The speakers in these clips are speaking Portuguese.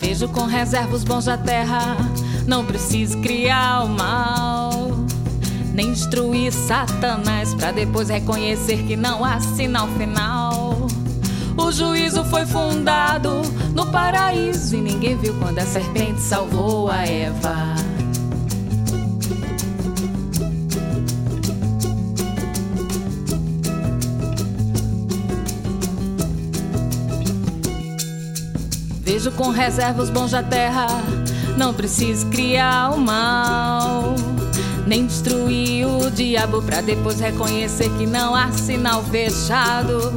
Vejo com reserva os bons da terra. Não preciso criar o mal, nem destruir Satanás, pra depois reconhecer que não há sinal final. O juízo foi fundado no paraíso e ninguém viu quando a serpente salvou a Eva. Vejo com reserva os bons da terra. Não preciso criar o mal, nem destruir o diabo pra depois reconhecer que não há sinal fechado.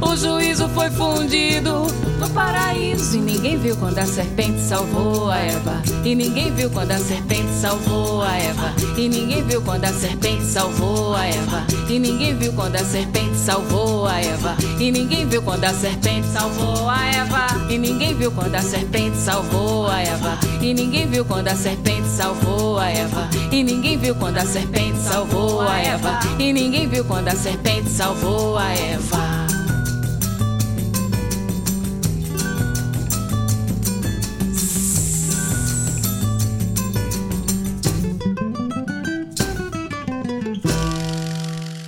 O juízo foi fundido no paraíso e ninguém viu quando a serpente salvou a Eva. E ninguém viu quando a serpente salvou a Eva. E ninguém viu quando a serpente salvou a Eva. E ninguém viu quando a serpente salvou a Eva. E ninguém viu quando a serpente salvou a Eva. E ninguém viu quando a serpente salvou a Eva. E ninguém viu quando a serpente salvou a Eva. E ninguém viu quando a serpente salvou a Eva. E ninguém viu quando a serpente salvou a Eva.